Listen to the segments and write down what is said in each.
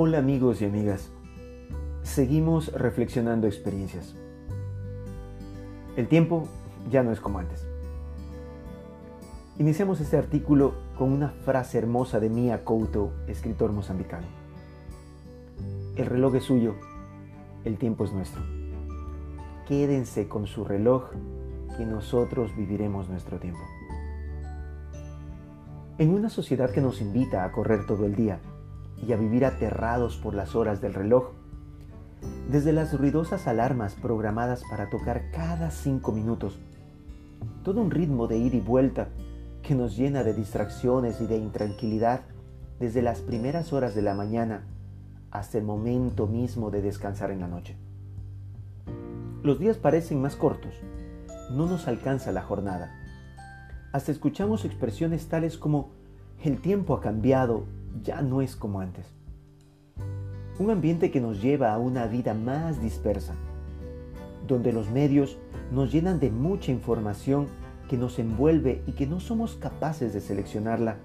Hola amigos y amigas. Seguimos reflexionando experiencias. El tiempo ya no es como antes. Iniciamos este artículo con una frase hermosa de Mia Couto, escritor mozambicano. El reloj es suyo, el tiempo es nuestro. Quédense con su reloj que nosotros viviremos nuestro tiempo. En una sociedad que nos invita a correr todo el día, y a vivir aterrados por las horas del reloj. Desde las ruidosas alarmas programadas para tocar cada cinco minutos, todo un ritmo de ida y vuelta que nos llena de distracciones y de intranquilidad desde las primeras horas de la mañana hasta el momento mismo de descansar en la noche. Los días parecen más cortos, no nos alcanza la jornada. Hasta escuchamos expresiones tales como el tiempo ha cambiado ya no es como antes. Un ambiente que nos lleva a una vida más dispersa, donde los medios nos llenan de mucha información que nos envuelve y que no somos capaces de seleccionarla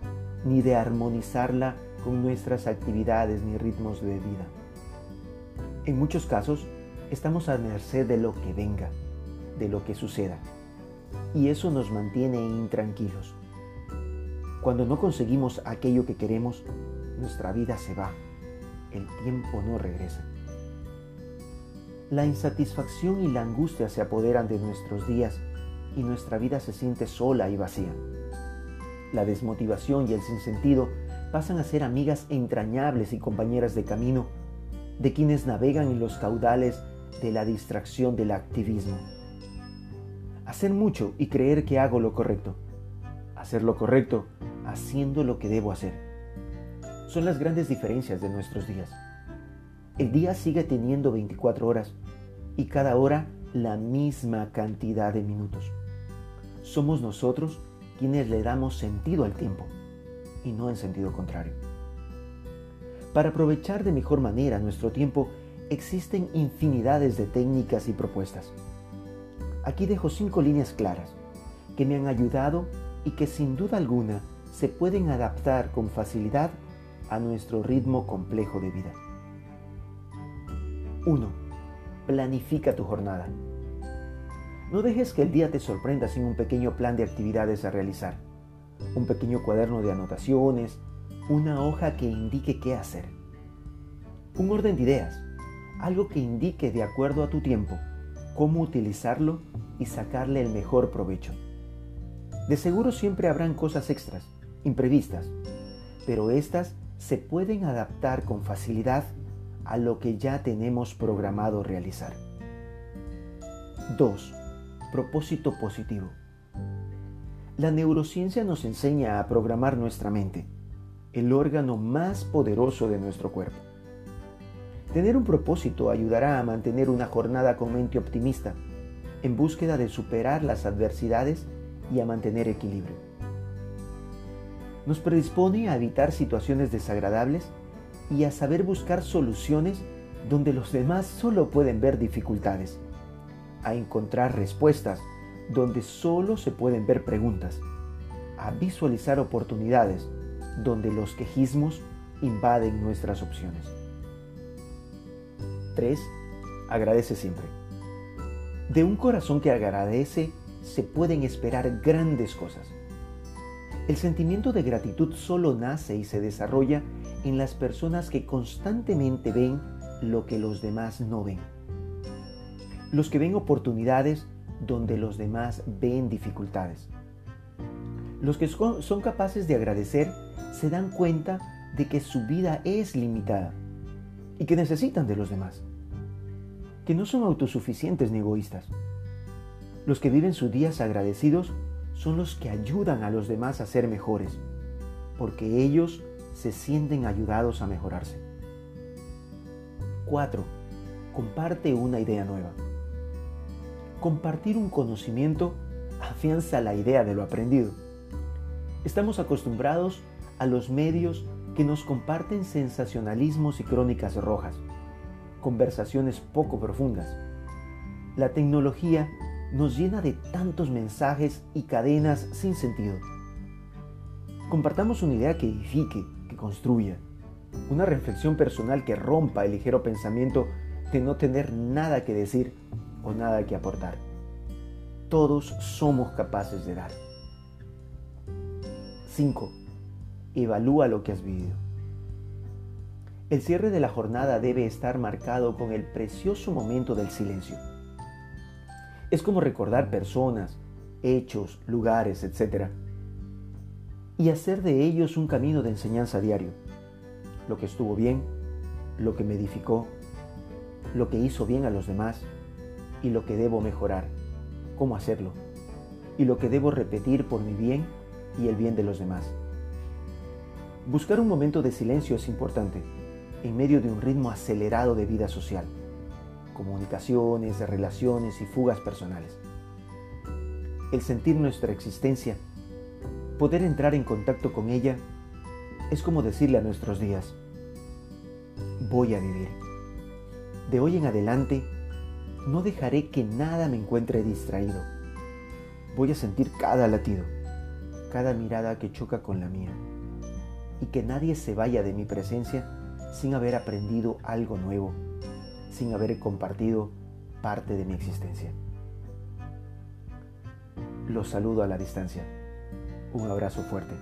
ni de armonizarla con nuestras actividades ni ritmos de vida. En muchos casos, estamos a merced de lo que venga, de lo que suceda, y eso nos mantiene intranquilos. Cuando no conseguimos aquello que queremos, nuestra vida se va. El tiempo no regresa. La insatisfacción y la angustia se apoderan de nuestros días y nuestra vida se siente sola y vacía. La desmotivación y el sinsentido pasan a ser amigas entrañables y compañeras de camino de quienes navegan en los caudales de la distracción del activismo. Hacer mucho y creer que hago lo correcto. Hacer lo correcto haciendo lo que debo hacer. Son las grandes diferencias de nuestros días. El día sigue teniendo 24 horas y cada hora la misma cantidad de minutos. Somos nosotros quienes le damos sentido al tiempo y no en sentido contrario. Para aprovechar de mejor manera nuestro tiempo existen infinidades de técnicas y propuestas. Aquí dejo cinco líneas claras que me han ayudado y que sin duda alguna se pueden adaptar con facilidad a nuestro ritmo complejo de vida. 1. Planifica tu jornada. No dejes que el día te sorprenda sin un pequeño plan de actividades a realizar, un pequeño cuaderno de anotaciones, una hoja que indique qué hacer, un orden de ideas, algo que indique de acuerdo a tu tiempo cómo utilizarlo y sacarle el mejor provecho. De seguro siempre habrán cosas extras, imprevistas, pero estas se pueden adaptar con facilidad a lo que ya tenemos programado realizar. 2. Propósito positivo. La neurociencia nos enseña a programar nuestra mente, el órgano más poderoso de nuestro cuerpo. Tener un propósito ayudará a mantener una jornada con mente optimista, en búsqueda de superar las adversidades y a mantener equilibrio nos predispone a evitar situaciones desagradables y a saber buscar soluciones donde los demás solo pueden ver dificultades, a encontrar respuestas donde solo se pueden ver preguntas, a visualizar oportunidades donde los quejismos invaden nuestras opciones. 3. Agradece siempre. De un corazón que agradece se pueden esperar grandes cosas. El sentimiento de gratitud solo nace y se desarrolla en las personas que constantemente ven lo que los demás no ven. Los que ven oportunidades donde los demás ven dificultades. Los que son capaces de agradecer se dan cuenta de que su vida es limitada y que necesitan de los demás, que no son autosuficientes ni egoístas. Los que viven sus días agradecidos son los que ayudan a los demás a ser mejores, porque ellos se sienten ayudados a mejorarse. 4. Comparte una idea nueva. Compartir un conocimiento afianza la idea de lo aprendido. Estamos acostumbrados a los medios que nos comparten sensacionalismos y crónicas rojas, conversaciones poco profundas. La tecnología nos llena de tantos mensajes y cadenas sin sentido. Compartamos una idea que edifique, que construya, Una reflexión personal que rompa el ligero pensamiento de no tener nada que decir o nada que aportar. Todos somos capaces de dar. 5. Evalúa lo que has vivido. El cierre de la jornada debe estar marcado con el precioso momento del silencio. Es como recordar personas, hechos, lugares, etc. Y hacer de ellos un camino de enseñanza diario. Lo que estuvo bien, lo que me edificó, lo que hizo bien a los demás y lo que debo mejorar, cómo hacerlo, y lo que debo repetir por mi bien y el bien de los demás. Buscar un momento de silencio es importante, en medio de un ritmo acelerado de vida social, comunicaciones, relaciones y fugas personales. El sentir nuestra existencia, poder entrar en contacto con ella, es como decirle a nuestros días, voy a vivir. De hoy en adelante, no dejaré que nada me encuentre distraído. Voy a sentir cada latido cada mirada que choca con la mía y que nadie se vaya de mi presencia sin haber aprendido algo nuevo, sin haber compartido parte de mi existencia. Los saludo a la distancia. Un abrazo fuerte.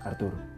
Arturo.